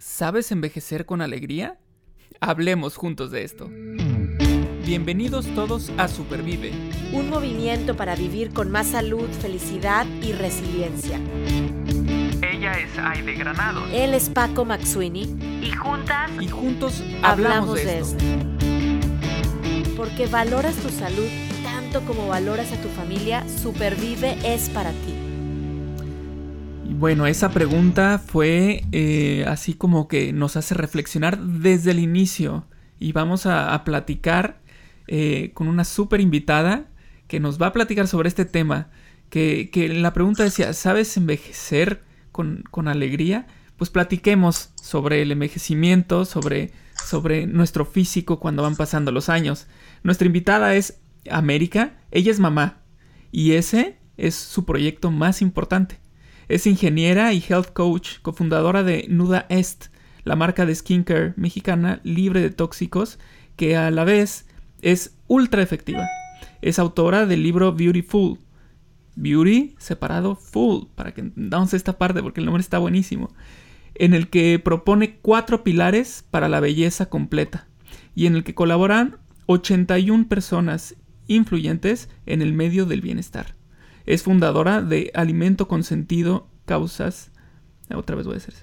¿Sabes envejecer con alegría? Hablemos juntos de esto. Bienvenidos todos a Supervive. Un movimiento para vivir con más salud, felicidad y resiliencia. Ella es Aide Granado. Él es Paco Maxuini. Y juntas. Y juntos hablamos, de, esto. Porque valoras tu salud tanto como valoras a tu familia, Supervive es para ti. Bueno, esa pregunta fue eh, así como que nos hace reflexionar desde el inicio y vamos a, platicar eh, con una súper invitada que nos va a platicar sobre este tema. Que, la pregunta decía, ¿sabes envejecer con, alegría? Pues platiquemos sobre el envejecimiento, sobre, sobre nuestro físico cuando van pasando los años. Nuestra invitada es América, ella es mamá y ese es su proyecto más importante. Es ingeniera y health coach, cofundadora de Nuda Est, la marca de skincare mexicana libre de tóxicos, que a la vez es ultra efectiva. Es autora del libro Beautiful. Beauty separado full, para que entendamos esta parte porque el nombre está buenísimo. En el que propone cuatro pilares para la belleza completa y en el que colaboran 81 personas influyentes en el medio del bienestar. Es fundadora de Alimento con Sentido Causas. Otra vez voy a decir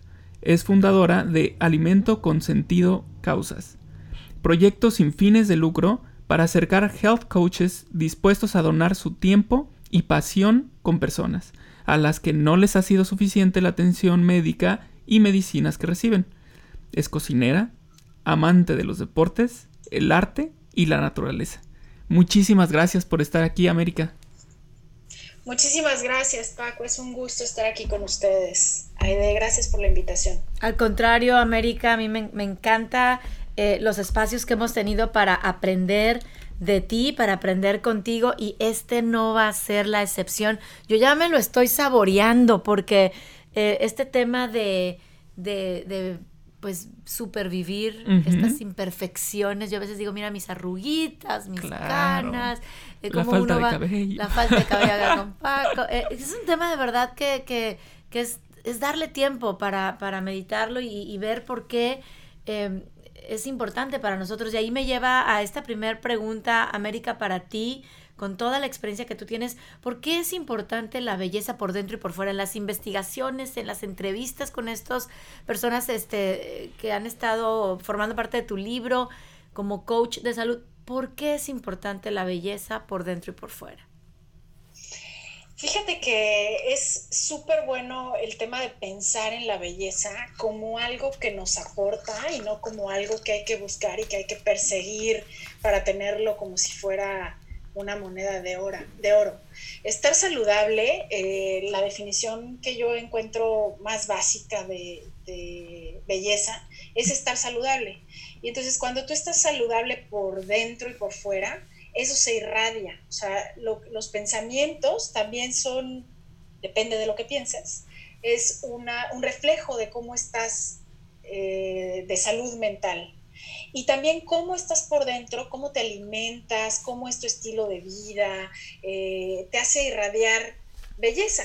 Es fundadora de Alimento con Sentido Causas. Proyectos sin fines de lucro para acercar health coaches dispuestos a donar su tiempo y pasión con personas, a las que no les ha sido suficiente la atención médica y medicinas que reciben. Es cocinera, amante de los deportes, el arte y la naturaleza. Muchísimas gracias por estar aquí, América. Muchísimas gracias, Paco. Es un gusto estar aquí con ustedes. Aide, gracias por la invitación. Al contrario, América, a mí me, encanta eh, los espacios que hemos tenido para aprender de ti, para aprender contigo y este no va a ser la excepción. Yo ya me lo estoy saboreando porque eh, este tema de, de, pues supervivir estas imperfecciones. Yo a veces digo, mira mis arruguitas, mis canas, la falta de cabello. La falta de cabello con Paco. Eh, es un tema de verdad que, que, que es, es, darle tiempo para, para meditarlo y, y, ver por qué em, es importante para nosotros. Y ahí me lleva a esta primera pregunta, América, para ti, con toda la experiencia que tú tienes, ¿por qué es importante la belleza por dentro y por fuera? En las investigaciones, en las entrevistas con estas personas este, que han estado formando parte de tu libro como coach de salud, ¿Por qué es importante la belleza por dentro y por fuera? Fíjate que es súper bueno el tema de pensar en la belleza como algo que nos aporta y no como algo que hay que buscar y que hay que perseguir para tenerlo como si fuera una moneda de, oro. De oro. Estar saludable, eh, la definición que yo encuentro más básica de, de belleza es estar saludable. Y entonces cuando tú estás saludable por dentro y por fuera, eso se irradia. O sea, los pensamientos también son, depende de lo que pienses, es un reflejo de cómo estás eh, de salud mental. Y también cómo estás por dentro, cómo te alimentas, cómo es tu estilo de vida, eh, te hace irradiar belleza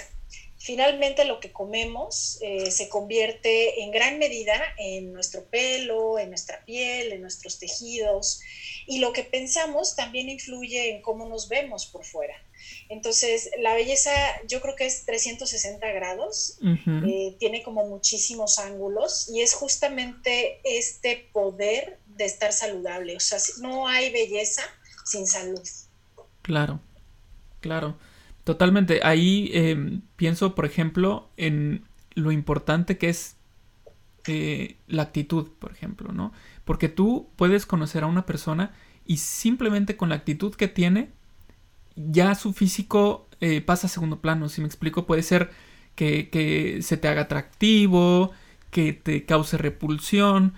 finalmente lo que comemos eh, se convierte en gran medida en nuestro pelo, en nuestra piel, en nuestros tejidos y lo que pensamos también influye en cómo nos vemos por fuera. Entonces, la belleza yo creo que es 360 grados, eh, tiene como muchísimos ángulos y es justamente este poder de estar saludable. O sea, no hay belleza sin salud. Claro, claro. Totalmente. Ahí em, pienso, por ejemplo, en lo importante que es eh, la actitud, por ejemplo, ¿no? Porque tú puedes conocer a una persona y simplemente con la actitud que tiene, ya su físico eh, pasa a segundo plano. Si me explico, puede ser que, que se te haga atractivo, que te cause repulsión.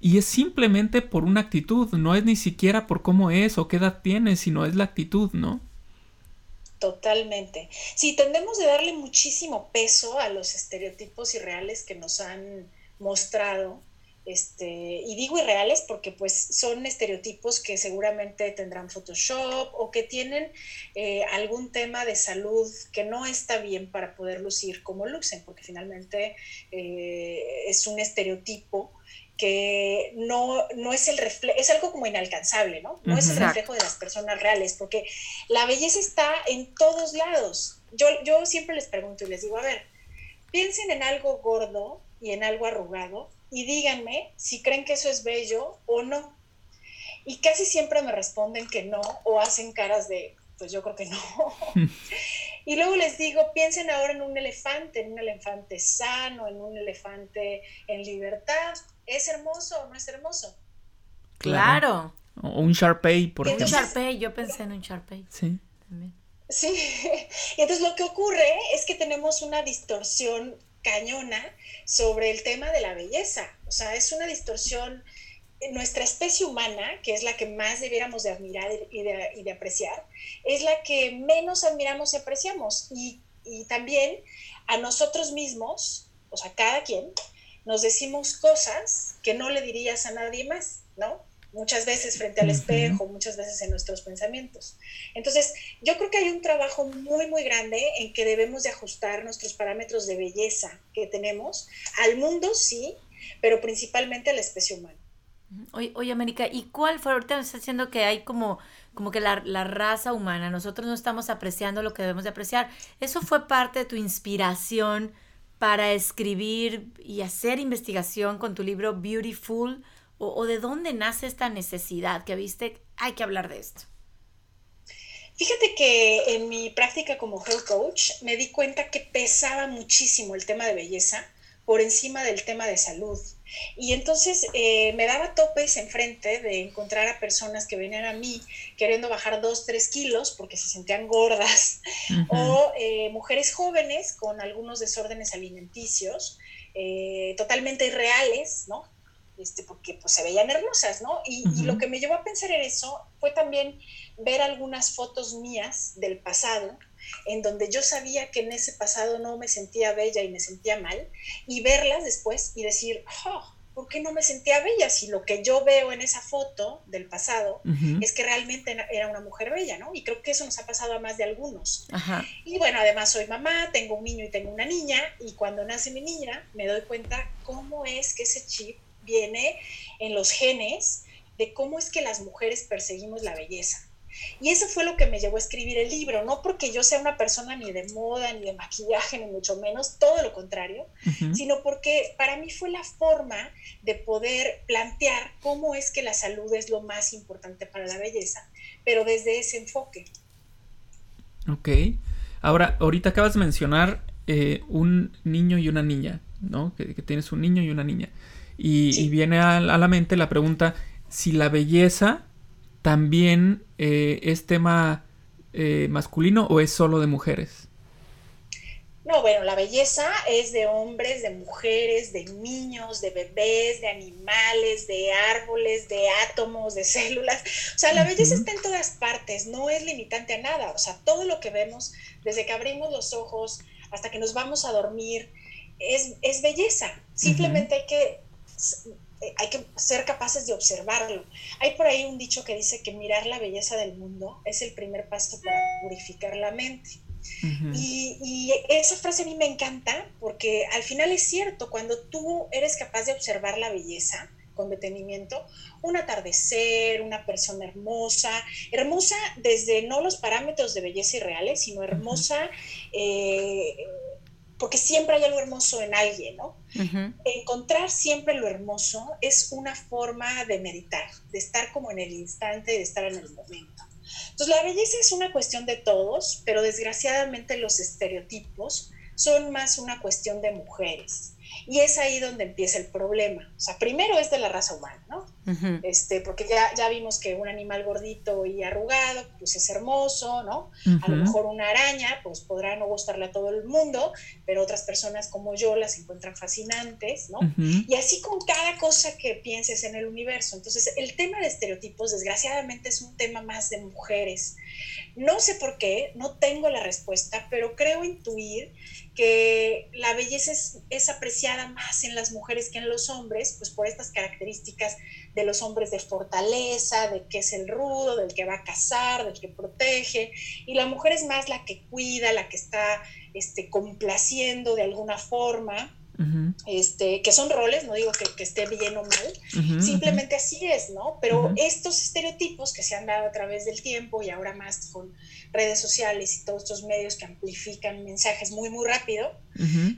Y es simplemente por una actitud, no es ni siquiera por cómo es o qué edad tiene, sino es la actitud, ¿no? Totalmente. Sí, tendemos de darle muchísimo peso a los estereotipos irreales que nos han mostrado este, y digo irreales porque pues son estereotipos que seguramente tendrán Photoshop o que tienen eh, algún tema de salud que no está bien para poder lucir como lucen, porque finalmente eh, es un estereotipo que no, no es el reflejo, es algo como inalcanzable, ¿no? No es el reflejo de las personas reales, porque la belleza está en todos lados. Yo, yo siempre les pregunto y les digo, a ver, piensen en algo gordo y en algo arrugado y díganme si creen que eso es bello o no. Y casi siempre me responden que no o hacen caras de, pues yo creo que no. y luego les digo, piensen ahora en un elefante, en un elefante sano, en un elefante en libertad. ¿Es hermoso o no es hermoso? Claro. O un Sharpei, por ejemplo. Un Sharpei, yo pensé en un Sharpei. Sí. Sí, y entonces lo que ocurre es que tenemos una distorsión cañona sobre el tema de la belleza. O sea, es una distorsión. Nuestra especie humana, que es la que más debiéramos de admirar y de, apreciar, es la que menos admiramos y apreciamos. Y, y también a nosotros mismos, o sea, cada quien, nos decimos cosas que no le dirías a nadie más, ¿no? muchas veces frente al espejo, muchas veces en nuestros pensamientos. Entonces, yo creo que hay un trabajo muy, muy grande en que debemos de ajustar nuestros parámetros de belleza que tenemos al mundo, sí, pero principalmente a la especie humana. Oye, oye América, ¿y cuál fue? Ahorita me está diciendo que hay como, como que la, la, raza humana, nosotros no estamos apreciando lo que debemos de apreciar. ¿Eso fue parte de tu inspiración para escribir y hacer investigación con tu libro Beautiful? o, de dónde nace esta necesidad que viste, hay que hablar de esto? Fíjate que en mi práctica como health coach me di cuenta que pesaba muchísimo el tema de belleza por encima del tema de salud. Y entonces eh, me daba topes enfrente de encontrar a personas que venían a mí queriendo bajar dos, tres kilos porque se sentían gordas, o eh, mujeres jóvenes con algunos desórdenes alimenticios eh, totalmente irreales, ¿no? Este, porque pues se veían hermosas, ¿no? Y, lo que me llevó a pensar en eso fue también ver algunas fotos mías del pasado, en donde yo sabía que en ese pasado no me sentía bella y me sentía mal, y verlas después y decir, oh, ¿por qué no me sentía bella? Si lo que yo veo en esa foto del pasado es que realmente era una mujer bella, ¿no? Y creo que eso nos ha pasado a más de algunos. Y bueno, además soy mamá, tengo un niño y tengo una niña, y cuando nace mi niña me doy cuenta cómo es que ese chip viene en los genes de cómo es que las mujeres perseguimos la belleza. Y eso fue lo que me llevó a escribir el libro, no porque yo sea una persona ni de moda, ni de maquillaje, ni mucho menos, todo lo contrario, sino porque para mí fue la forma de poder plantear cómo es que la salud es lo más importante para la belleza, pero desde ese enfoque. Ok. Ahora, ahorita acabas de mencionar eh, un niño y una niña, ¿no? que, tienes un niño y una niña. Y, viene a, la mente la pregunta si la belleza también eh, es tema eh, masculino o es solo de mujeres. No, bueno, la belleza es de hombres, de mujeres, de niños, de bebés, de animales, de árboles, de átomos, de células. O sea, la belleza está en todas partes, no es limitante a nada. O sea, todo lo que vemos, desde que abrimos los ojos hasta que nos vamos a dormir, es, es belleza. Simplemente hay que hay que ser capaces de observarlo. Hay por ahí un dicho que dice que mirar la belleza del mundo es el primer paso para purificar la mente. y, esa frase a mí me encanta porque al final es cierto, cuando tú eres capaz de observar la belleza con detenimiento, un atardecer, una persona hermosa, hermosa desde no los parámetros de belleza irreales, sino hermosa porque siempre hay algo hermoso en alguien, ¿no? Encontrar siempre lo hermoso es una forma de meditar, de estar como en el instante, de estar en el momento. Entonces, la belleza es una cuestión de todos, pero desgraciadamente los estereotipos son más una cuestión de mujeres. Y es ahí donde empieza el problema. O sea, primero es de la raza humana, ¿no? Este, porque ya, ya vimos que un animal gordito y arrugado, pues es hermoso, ¿no? A lo mejor una araña, pues podrá no gustarle a todo el mundo, pero otras personas como yo las encuentran fascinantes, ¿no? Y así con cada cosa que pienses en el universo. Entonces, el tema de estereotipos, desgraciadamente, es un tema más de mujeres. No sé por qué, no tengo la respuesta, pero creo intuir que la belleza es, apreciada más en las mujeres que en los hombres, pues por estas características de los hombres de fortaleza, de que es el rudo, del que va a cazar, del que protege, y la mujer es más la que cuida, la que está este, complaciendo de alguna forma, este, que son roles, no digo que, esté bien o mal, simplemente así es, ¿no? Pero estos estereotipos que se han dado a través del tiempo y ahora más con redes sociales y todos estos medios que amplifican mensajes muy, muy rápido,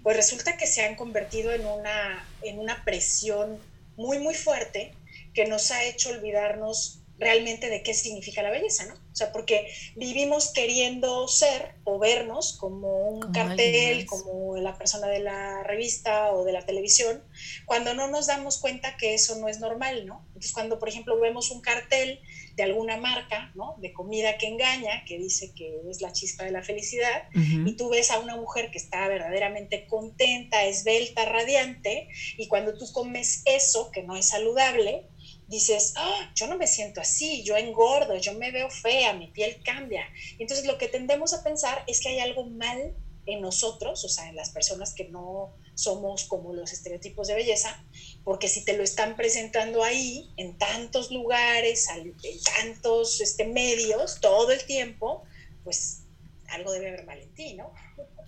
pues resulta que se han convertido en una, en una presión muy, muy fuerte que nos ha hecho olvidarnos realmente de qué significa la belleza, ¿no? O sea, porque vivimos queriendo ser o vernos como un cartel, como la persona de la revista o de la televisión, cuando no nos damos cuenta que eso no es normal, ¿no? Entonces, cuando, por ejemplo, vemos un cartel de alguna marca, ¿no? De comida que engaña, que dice que es la chispa de la felicidad, y tú ves a una mujer que está verdaderamente contenta, esbelta, radiante, y cuando tú comes eso, que no es saludable, dices, ah, yo no me siento así, yo engordo, yo me veo fea, mi piel cambia. Entonces lo que tendemos a pensar es que hay algo mal en nosotros, o sea, en las personas que no somos como los estereotipos de belleza, porque si te lo están presentando ahí, en tantos lugares, en tantos este, medios, todo el tiempo, pues algo debe haber mal en ti, ¿no?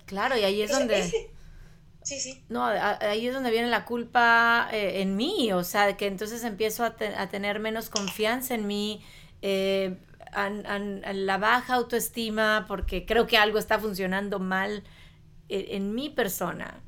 Claro, y ahí es donde... Sí, sí. No, ahí es donde viene la culpa eh, en mí, o sea, que entonces empiezo a, tener menos confianza en mí, eh, la baja autoestima, porque creo que algo está funcionando mal en, en, mi persona.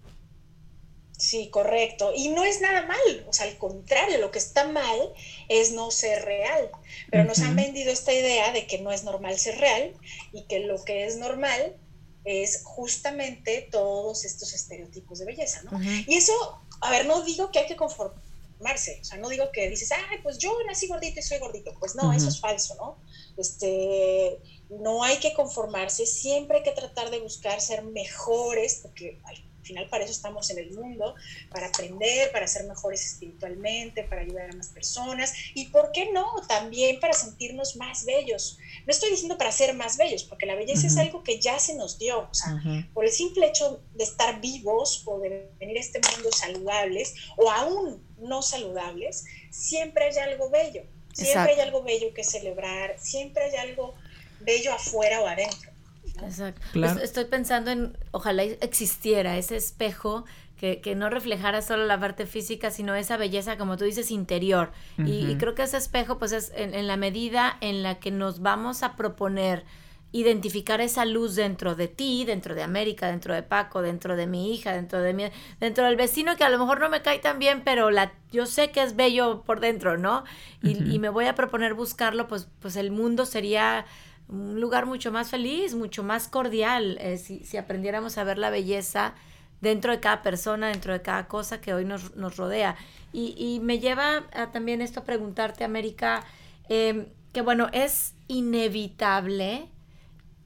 Sí, correcto. Y no es nada mal, o sea, al contrario, lo que está mal es no ser real. Pero nos han vendido esta idea de que no es normal ser real y que lo que es normal es justamente todos estos estereotipos de belleza, ¿no? Y eso, a ver, no digo que hay que conformarse, o sea, no digo que dices, ay, pues yo nací gordito y soy gordito, pues no, eso es falso, ¿no? Este, no hay que conformarse, siempre hay que tratar de buscar ser mejores, porque final para eso estamos en el mundo, para aprender, para ser mejores espiritualmente, para ayudar a más personas y, ¿por qué no? También para sentirnos más bellos. No estoy diciendo para ser más bellos, porque la belleza es algo que ya se nos dio, o sea, por el simple hecho de estar vivos o de venir a este mundo saludables o aún no saludables, siempre hay algo bello, siempre hay algo bello que celebrar, siempre hay algo bello afuera o adentro. Exacto. Estoy pensando en, ojalá existiera ese espejo que, que, no reflejara solo la parte física, sino esa belleza, como tú dices, interior. y, creo que ese espejo, pues es en, la medida en la que nos vamos a proponer identificar esa luz dentro de ti, dentro de América, dentro de Paco, dentro de mi hija, dentro de mi, dentro del vecino que a lo mejor no me cae tan bien, pero la, yo sé que es bello por dentro, ¿no? Y, y me voy a proponer buscarlo, pues, pues el mundo sería un lugar mucho más feliz, mucho más cordial, eh, si, aprendiéramos a ver la belleza dentro de cada persona, dentro de cada cosa que hoy nos, rodea. Y, me lleva a, también esto a preguntarte, América, em, que bueno, es inevitable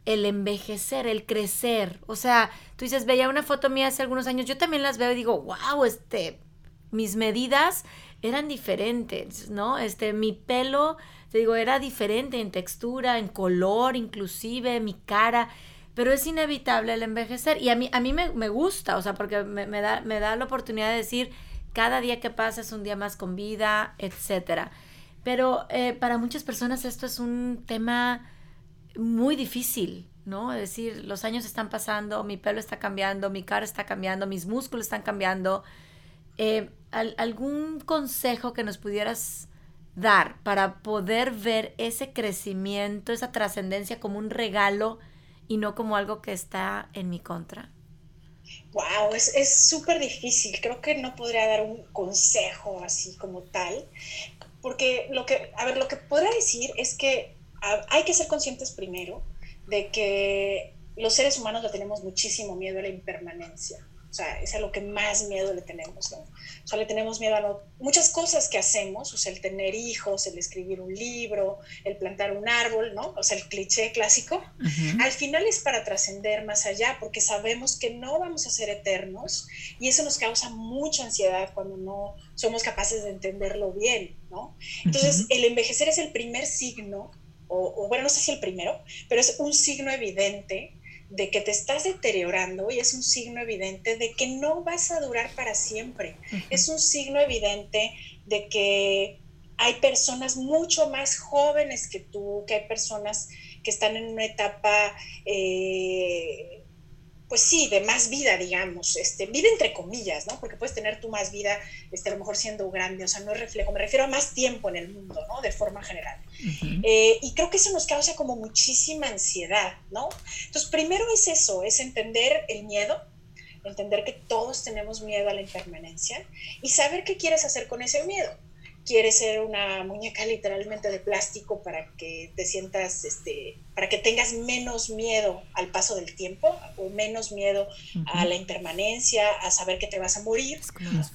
el envejecer, el crecer. O sea, tú dices, veía una foto mía hace algunos años, yo también las veo y digo, wow, este, mis medidas eran diferentes, ¿no? Este, mi pelo te digo, era diferente en textura, en color, inclusive, mi cara, pero es inevitable el envejecer y a mí, a mí me, gusta, o sea, porque me, da, me da la oportunidad de decir, cada día que pasa es un día más con vida, etcétera. Pero eh, para muchas personas esto es un tema muy difícil, ¿no? Es decir, los años están pasando, mi pelo está cambiando, mi cara está cambiando, mis músculos están cambiando. Eh, ¿Algún consejo que nos pudieras dar para poder ver ese crecimiento, esa trascendencia como un regalo y no como algo que está en mi contra? Wow, es súper difícil. Creo que no podría dar un consejo así como tal, porque lo que, a ver, lo que podría decir es que hay que ser conscientes primero de que los seres humanos le tenemos muchísimo miedo a la impermanencia. O sea, es a lo que más miedo le tenemos, ¿no? O sea, le tenemos miedo a muchas cosas que hacemos, o sea, el tener hijos, el escribir un libro, el plantar un árbol, ¿no? O sea, el cliché clásico. Al final es para trascender más allá, porque sabemos que no vamos a ser eternos y eso nos causa mucha ansiedad cuando no somos capaces de entenderlo bien, ¿no? Entonces, el envejecer es el primer signo, o, o bueno, no sé si el primero, pero es un signo evidente de que te estás deteriorando y es un signo evidente de que no vas a durar para siempre. Es un signo evidente de que hay personas mucho más jóvenes que tú, que hay personas que están en una etapa eh, pues sí, de más vida, digamos, este, vida entre comillas, ¿no? Porque puedes tener tú más vida, este, a lo mejor siendo grande, o sea, no es reflejo, me refiero a más tiempo en el mundo, ¿no? De forma general. Eh, y creo que eso nos causa como muchísima ansiedad, ¿no? Entonces, primero es eso, es entender el miedo, entender que todos tenemos miedo a la impermanencia y saber qué quieres hacer con ese miedo quieres ser una muñeca literalmente de plástico para que te sientas, este, para que tengas menos miedo al paso del tiempo o menos miedo a la impermanencia, a saber que te vas a morir,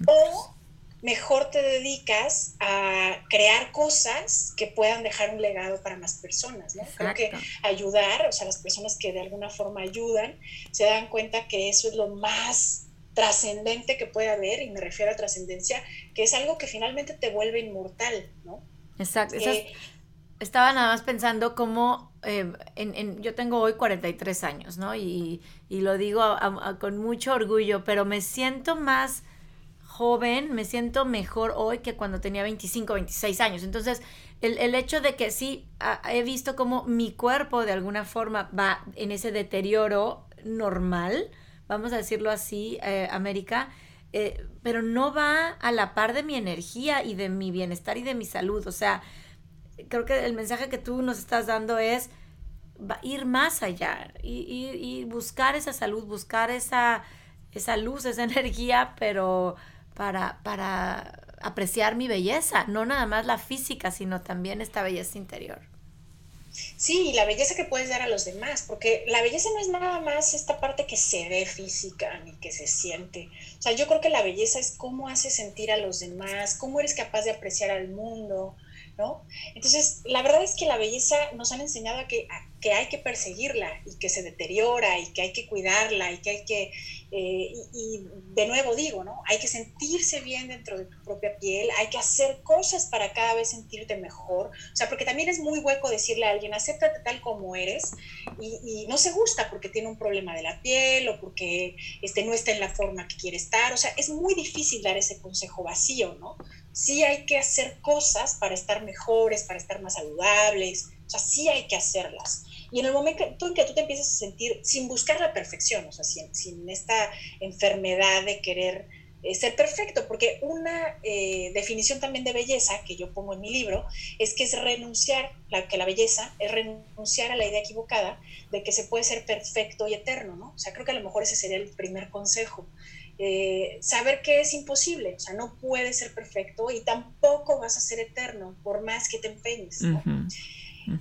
o mejor te dedicas a crear cosas que puedan dejar un legado para más personas, ¿no? Creo que ayudar, o sea, las personas que de alguna forma ayudan, se dan cuenta que eso es lo más trascendente que puede haber, y me refiero a trascendencia, que es algo que finalmente te vuelve inmortal, ¿no? Exacto. estaba nada más pensando cómo, eh, en, yo tengo hoy 43 años, ¿no? Y, lo digo con mucho orgullo, pero me siento más joven, me siento mejor hoy que cuando tenía 25, 26 años. Entonces, el, el hecho de que sí, he visto cómo mi cuerpo de alguna forma va en ese deterioro normal, vamos a decirlo así, eh, América, eh, pero no va a la par de mi energía y de mi bienestar y de mi salud. O sea, creo que el mensaje que tú nos estás dando es ir más allá y, buscar esa salud, buscar esa, esa luz, esa energía, pero para, para apreciar mi belleza, no nada más la física, sino también esta belleza interior. Sí, y la belleza que puedes dar a los demás, porque la belleza no es nada más esta parte que se ve física ni que se siente. O sea, yo creo que la belleza es cómo haces sentir a los demás, cómo eres capaz de apreciar al mundo, ¿no? Entonces, la verdad es que la belleza nos han enseñado a que, que hay que perseguirla y que se deteriora y que hay que cuidarla y que hay que, eh, y, de nuevo digo, ¿no? Hay que sentirse bien dentro de tu propia piel, hay que hacer cosas para cada vez sentirte mejor, o sea, porque también es muy hueco decirle a alguien, acéptate tal como eres y, no se gusta porque tiene un problema de la piel o porque este, no está en la forma que quiere estar, o sea, es muy difícil dar ese consejo vacío, ¿no? Sí hay que hacer cosas para estar mejores, para estar más saludables, o sea, sí hay que hacerlas. Y en el momento en que tú te empiezas a sentir, sin buscar la perfección, o sea, sin, esta enfermedad de querer eh, ser perfecto, porque una eh, definición también de belleza que yo pongo en mi libro es que es renunciar, la, que la belleza es renunciar a la idea equivocada de que se puede ser perfecto y eterno, ¿no? O sea, creo que a lo mejor ese sería el primer consejo. Eh, saber que es imposible, o sea, no puedes ser perfecto y tampoco vas a ser eterno, por más que te empeñes. ¿no?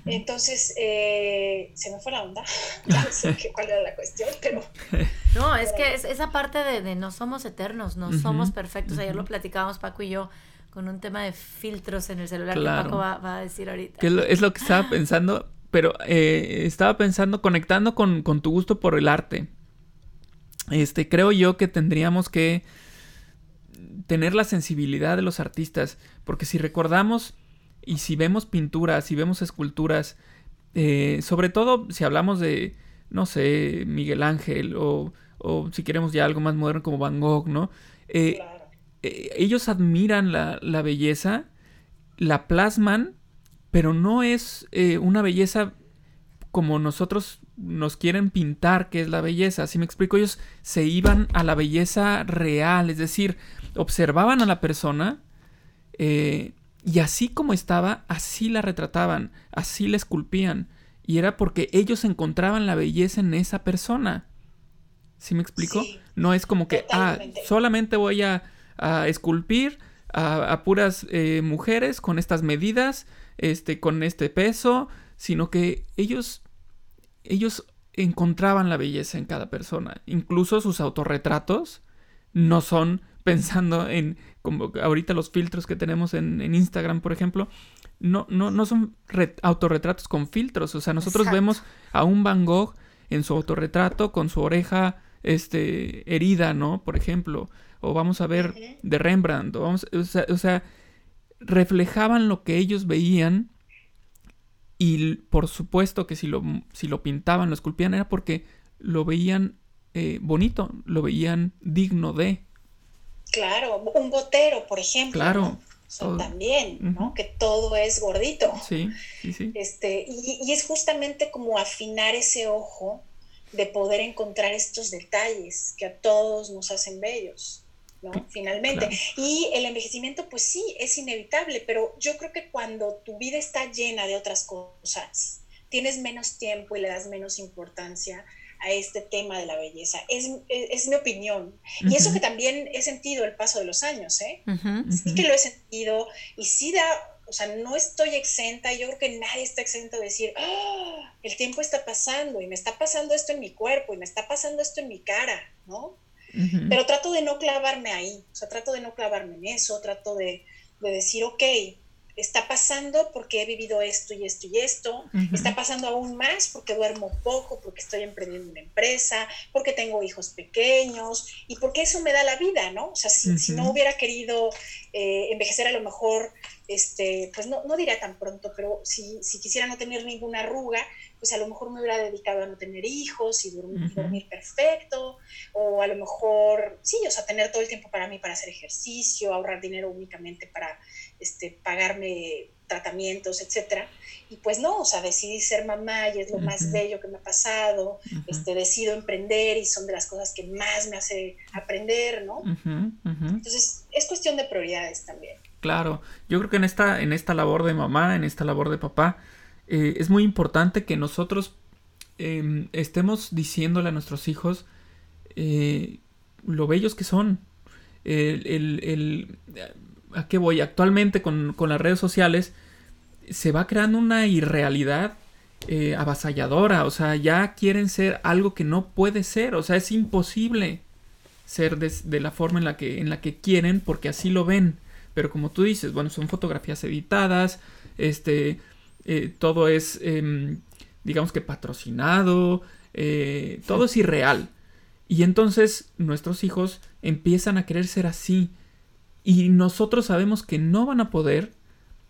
Entonces, eh, se me fue la onda. no sé cuál era la cuestión, pero. No, es que es esa parte de, no somos eternos, no somos perfectos. Ayer lo platicábamos Paco y yo con un tema de filtros en el celular que Paco va, a decir ahorita. es, lo, que estaba pensando, pero eh, estaba pensando, conectando con, con, tu gusto por el arte. Este, creo yo que tendríamos que tener la sensibilidad de los artistas, porque si recordamos y si vemos pinturas, si vemos esculturas, eh, sobre todo si hablamos de, no sé, Miguel Ángel o, o si queremos ya algo más moderno como Van Gogh, ¿no? Eh, eh, ellos admiran la, la, belleza, la plasman, pero no es una belleza como nosotros nos quieren pintar que es la belleza. Si me explico, ellos se iban a la belleza real, es decir, observaban a la persona, eh, y así como estaba, así la retrataban, así la esculpían. Y era porque ellos encontraban la belleza en esa persona. ¿Sí me explico? no es como que, ah, solamente voy a, esculpir a, puras eh, mujeres con estas medidas, este, con este peso, sino que ellos, ellos encontraban la belleza en cada persona. Incluso sus autorretratos no son pensando en como ahorita los filtros que tenemos en, Instagram, por ejemplo, no, no, no son autorretratos con filtros. O sea, nosotros vemos a un Van Gogh en su autorretrato con su oreja este, herida, ¿no? Por ejemplo. O vamos a ver de Rembrandt. O, vamos, o, sea, reflejaban lo que ellos veían. Y por supuesto que si lo, si lo pintaban, lo esculpían, era porque lo veían eh, bonito, lo veían digno de. Claro, un botero, por ejemplo. Claro. también, ¿no? Que todo es gordito. Sí, sí, sí. Este, y, es justamente como afinar ese ojo de poder encontrar estos detalles que a todos nos hacen bellos, ¿no? Finalmente. Y el envejecimiento, pues sí, es inevitable, pero yo creo que cuando tu vida está llena de otras cosas, tienes menos tiempo y le das menos importancia a este tema de la belleza. Es, es, mi opinión. Y eso que también he sentido el paso de los años, ¿eh? Sí que lo he sentido y sí da, o sea, no estoy exenta, yo creo que nadie está exento de decir, ¡Ah! el tiempo está pasando y me está pasando esto en mi cuerpo y me está pasando esto en mi cara, ¿no? Pero trato de no clavarme ahí, o sea, trato de no clavarme en eso, trato de, de decir, ok, está pasando porque he vivido esto y esto y esto, está pasando aún más porque duermo poco, porque estoy emprendiendo una empresa, porque tengo hijos pequeños y porque eso me da la vida, ¿no? O sea, si, no hubiera querido eh, envejecer a lo mejor, este, pues no, no diría tan pronto, pero si, si quisiera no tener ninguna arruga, pues a lo mejor me hubiera dedicado a no tener hijos y dormir, perfecto, o a lo mejor, sí, o sea, tener todo el tiempo para mí para hacer ejercicio, ahorrar dinero únicamente para este, pagarme tratamientos, etcétera. Y pues no, o sea, decidí ser mamá y es lo más bello que me ha pasado, este, decido emprender y son de las cosas que más me hace aprender, ¿no? Entonces, es cuestión de prioridades también. Claro, yo creo que en esta, en esta labor de mamá, en esta labor de papá, eh, es muy importante que nosotros em, estemos diciéndole a nuestros hijos eh, lo bellos que son. El, ¿A qué voy? Actualmente con, las redes sociales se va creando una irrealidad eh, avasalladora. O sea, ya quieren ser algo que no puede ser. O sea, es imposible ser de, de, la forma en la, que, en la que quieren porque así lo ven. Pero como tú dices, bueno, son fotografías editadas. Este eh, todo es, em, digamos que patrocinado, eh, todo es irreal. Y entonces nuestros hijos empiezan a querer ser así. Y nosotros sabemos que no van a poder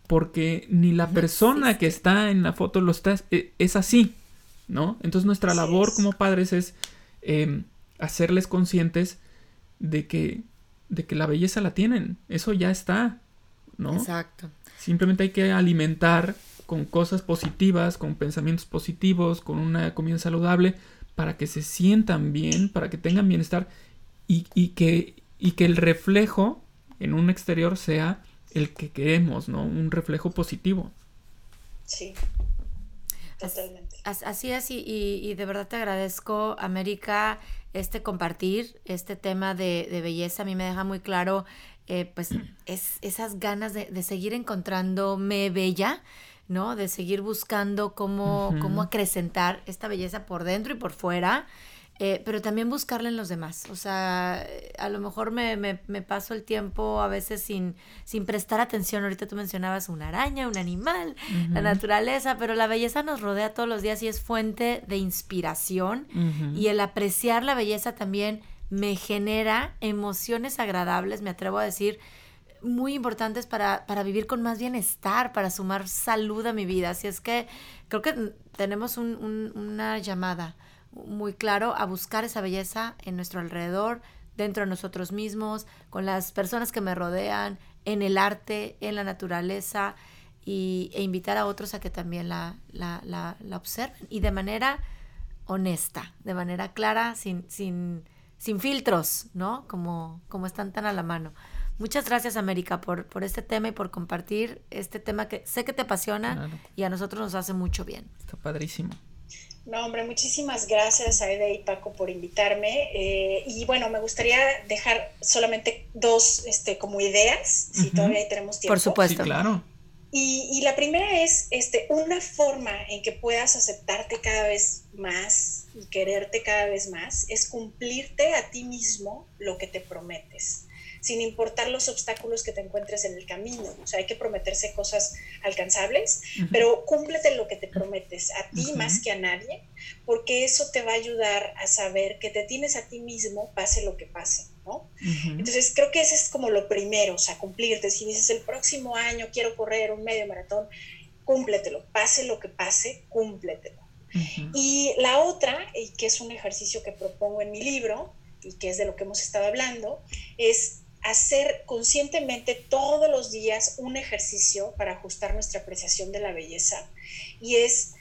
porque ni la persona que está en la foto lo está, e, es, así, ¿no? Entonces nuestra labor como padres es em, hacerles conscientes de que, de que la belleza la tienen. Eso ya está, ¿no? Exacto. Simplemente hay que alimentar con cosas positivas, con pensamientos positivos, con una comida saludable, para que se sientan bien, para que tengan bienestar y, que, y que el reflejo en un exterior sea el que queremos, ¿no? Un reflejo positivo. Sí. Totalmente. Así es, y, de verdad te agradezco, América, este compartir este tema de, belleza. A mí me deja muy claro, eh, pues, es, esas ganas de, de seguir encontrándome bella ¿no? De seguir buscando cómo, cómo acrecentar esta belleza por dentro y por fuera, eh, pero también buscarla en los demás. O sea, a lo mejor me, me, paso el tiempo a veces sin, sin prestar atención. Ahorita tú mencionabas una araña, un animal, la naturaleza, pero la belleza nos rodea todos los días y es fuente de inspiración. Y el apreciar la belleza también me genera emociones agradables, me atrevo a decir, muy importantes para, para, vivir con más bienestar, para sumar salud a mi vida. Así es que creo que tenemos una llamada muy claro a buscar esa belleza en nuestro alrededor, dentro de nosotros mismos, con las personas que me rodean, en el arte, en la naturaleza, y, e invitar a otros a que también la, la, la, la observen y de manera honesta, de manera clara, sin, sin, sin filtros, ¿no? Como, como están tan a la mano. Muchas gracias, América, por, por este tema y por compartir este tema que sé que te apasiona y a nosotros nos hace mucho bien. Está padrísimo. No, hombre, muchísimas gracias Aide y Paco por invitarme. Eh, y bueno, me gustaría dejar solamente dos este, como ideas, si todavía tenemos tiempo. Por supuesto. claro. Y, y, la primera es este, una forma en que puedas aceptarte cada vez más y quererte cada vez más, es cumplirte a ti mismo lo que te prometes sin importar los obstáculos que te encuentres en el camino. O sea, hay que prometerse cosas alcanzables, pero cúmplete lo que te prometes a ti más que a nadie, porque eso te va a ayudar a saber que te tienes a ti mismo, pase lo que pase. ¿no? Entonces creo que ese es como lo primero, o sea, cumplirte. Si dices el próximo año quiero correr un medio maratón, cúmpletelo, pase lo que pase, cúmpletelo. Y la otra, y que es un ejercicio que propongo en mi libro, y que es de lo que hemos estado hablando, es hacer conscientemente todos los días un ejercicio para ajustar nuestra apreciación de la belleza. Y es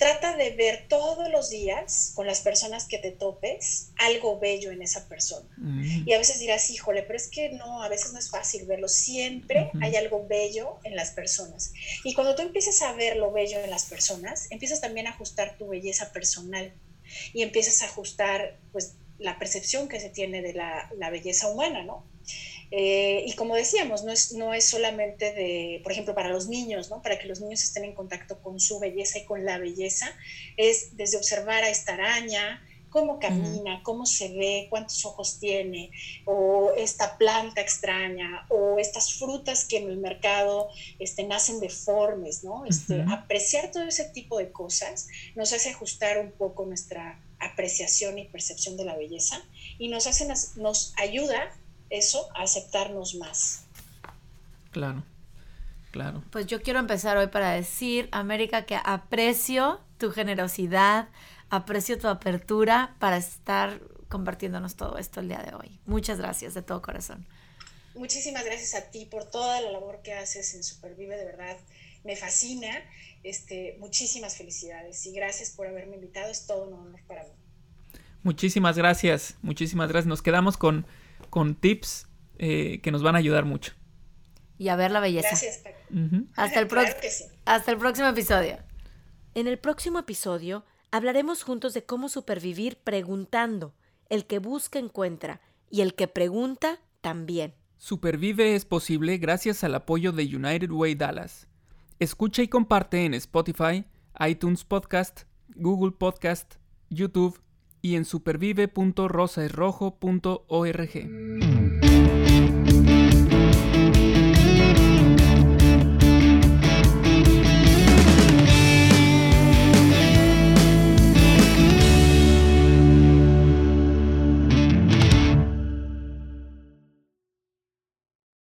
trata de ver todos los días con las personas que te topes algo bello en esa persona. Mm. Y a veces dirás, híjole, pero es que no, a veces no es fácil verlo. Siempre hay algo bello en las personas. Y cuando tú empiezas a ver lo bello en las personas, empiezas también a ajustar tu belleza personal y empiezas a ajustar pues la percepción que se tiene de la, la belleza humana, ¿no? Eh, y como decíamos, no es, no es solamente de, por ejemplo, para los niños, ¿no? para que los niños estén en contacto con su belleza y con la belleza, es desde observar a esta araña, cómo camina, cómo se ve, cuántos ojos tiene, o esta planta extraña, o estas frutas que en el mercado este, nacen deformes, ¿no? Este, Apreciar todo ese tipo de cosas nos hace ajustar un poco nuestra apreciación y percepción de la belleza y nos, hace, nos ayuda eso, aceptarnos más. Claro, claro. Pues yo quiero empezar hoy para decir, América, que aprecio tu generosidad, aprecio tu apertura para estar compartiéndonos todo esto el día de hoy. Muchas gracias de todo corazón. Muchísimas gracias a ti por toda la labor que haces en Supervive, de verdad me fascina. Este, muchísimas felicidades y gracias por haberme invitado, es todo un honor para mí. Muchísimas gracias, muchísimas gracias. Nos quedamos con con tips eh, que nos van a ayudar mucho. Y a ver la belleza. Gracias, hasta, el hasta el próximo episodio. En el próximo episodio hablaremos juntos de cómo supervivir preguntando. El que busca encuentra y el que pregunta también. Supervive es posible gracias al apoyo de United Way Dallas. Escucha y comparte en Spotify, iTunes Podcast, Google Podcast, YouTube y en supervive.rosaesrojo.org.